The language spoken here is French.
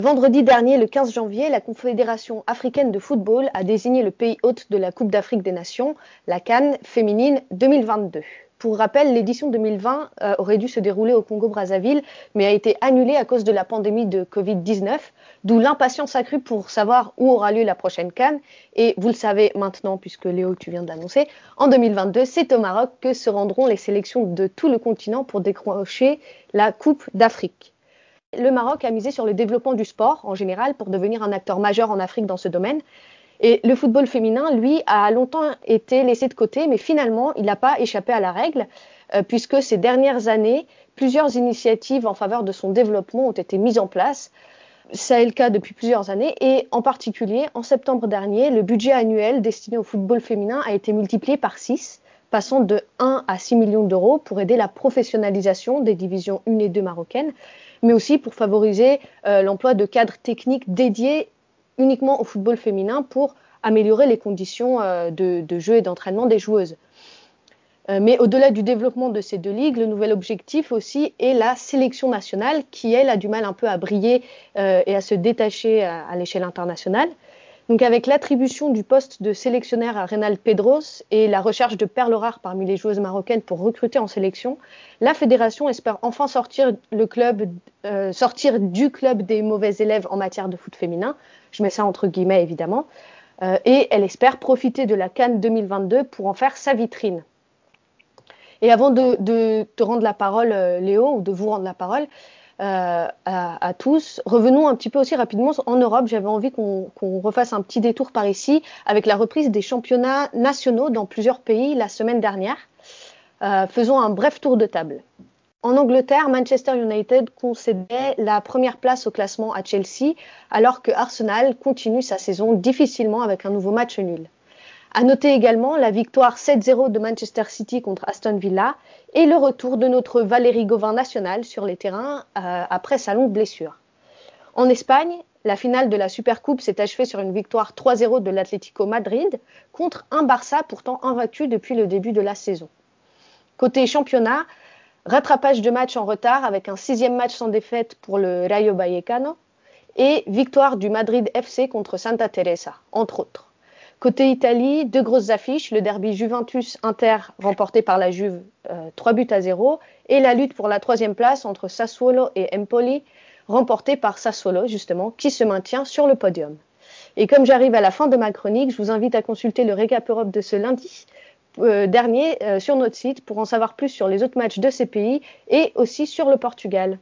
Vendredi dernier, le 15 janvier, la Confédération africaine de football a désigné le pays hôte de la Coupe d'Afrique des Nations, la Cannes féminine 2022. Pour rappel, l'édition 2020 euh, aurait dû se dérouler au Congo-Brazzaville, mais a été annulée à cause de la pandémie de Covid-19, d'où l'impatience accrue pour savoir où aura lieu la prochaine Cannes. Et vous le savez maintenant, puisque Léo, tu viens de l'annoncer, en 2022, c'est au Maroc que se rendront les sélections de tout le continent pour décrocher la Coupe d'Afrique. Le Maroc a misé sur le développement du sport en général pour devenir un acteur majeur en Afrique dans ce domaine. Et le football féminin, lui, a longtemps été laissé de côté, mais finalement, il n'a pas échappé à la règle, euh, puisque ces dernières années, plusieurs initiatives en faveur de son développement ont été mises en place. Ça est le cas depuis plusieurs années, et en particulier, en septembre dernier, le budget annuel destiné au football féminin a été multiplié par 6, passant de 1 à 6 millions d'euros pour aider la professionnalisation des divisions 1 et 2 marocaines mais aussi pour favoriser euh, l'emploi de cadres techniques dédiés uniquement au football féminin pour améliorer les conditions euh, de, jeu et d'entraînement des joueuses. Euh, mais au-delà du développement de ces deux ligues, le nouvel objectif aussi est la sélection nationale qui, elle, a du mal un peu à briller et à se détacher à l'échelle internationale. Donc avec l'attribution du poste de sélectionnaire à Reynald Pedros et la recherche de perles rares parmi les joueuses marocaines pour recruter en sélection, la fédération espère enfin sortir, le club, euh, sortir du club des mauvais élèves en matière de foot féminin. Je mets ça entre guillemets évidemment. Euh, et elle espère profiter de la Cannes 2022 pour en faire sa vitrine. Et avant de, de te rendre la parole, euh, Léo, ou de vous rendre la parole, euh, à, tous. Revenons un petit peu aussi rapidement en Europe. J'avais envie qu'on refasse un petit détour par ici avec la reprise des championnats nationaux dans plusieurs pays la semaine dernière. Euh, faisons un bref tour de table. En Angleterre, Manchester United concédait la première place au classement à Chelsea, alors que Arsenal continue sa saison difficilement avec un nouveau match nul. À noter également la victoire 7-0 de Manchester City contre Aston Villa et le retour de notre Valérie Gauvin national sur les terrains euh, après sa longue blessure. En Espagne, la finale de la Supercoupe s'est achevée sur une victoire 3-0 de l'Atlético Madrid contre un Barça pourtant invaincu depuis le début de la saison. Côté championnat, rattrapage de matchs en retard avec un sixième match sans défaite pour le Rayo Vallecano et victoire du Madrid FC contre Santa Teresa, entre autres. Côté Italie, deux grosses affiches, le derby Juventus-Inter remporté par la Juve, euh, 3 buts à 0, et la lutte pour la troisième place entre Sassuolo et Empoli, remportée par Sassuolo justement, qui se maintient sur le podium. Et comme j'arrive à la fin de ma chronique, je vous invite à consulter le récap Europe de ce lundi euh, dernier euh, sur notre site pour en savoir plus sur les autres matchs de ces pays et aussi sur le Portugal.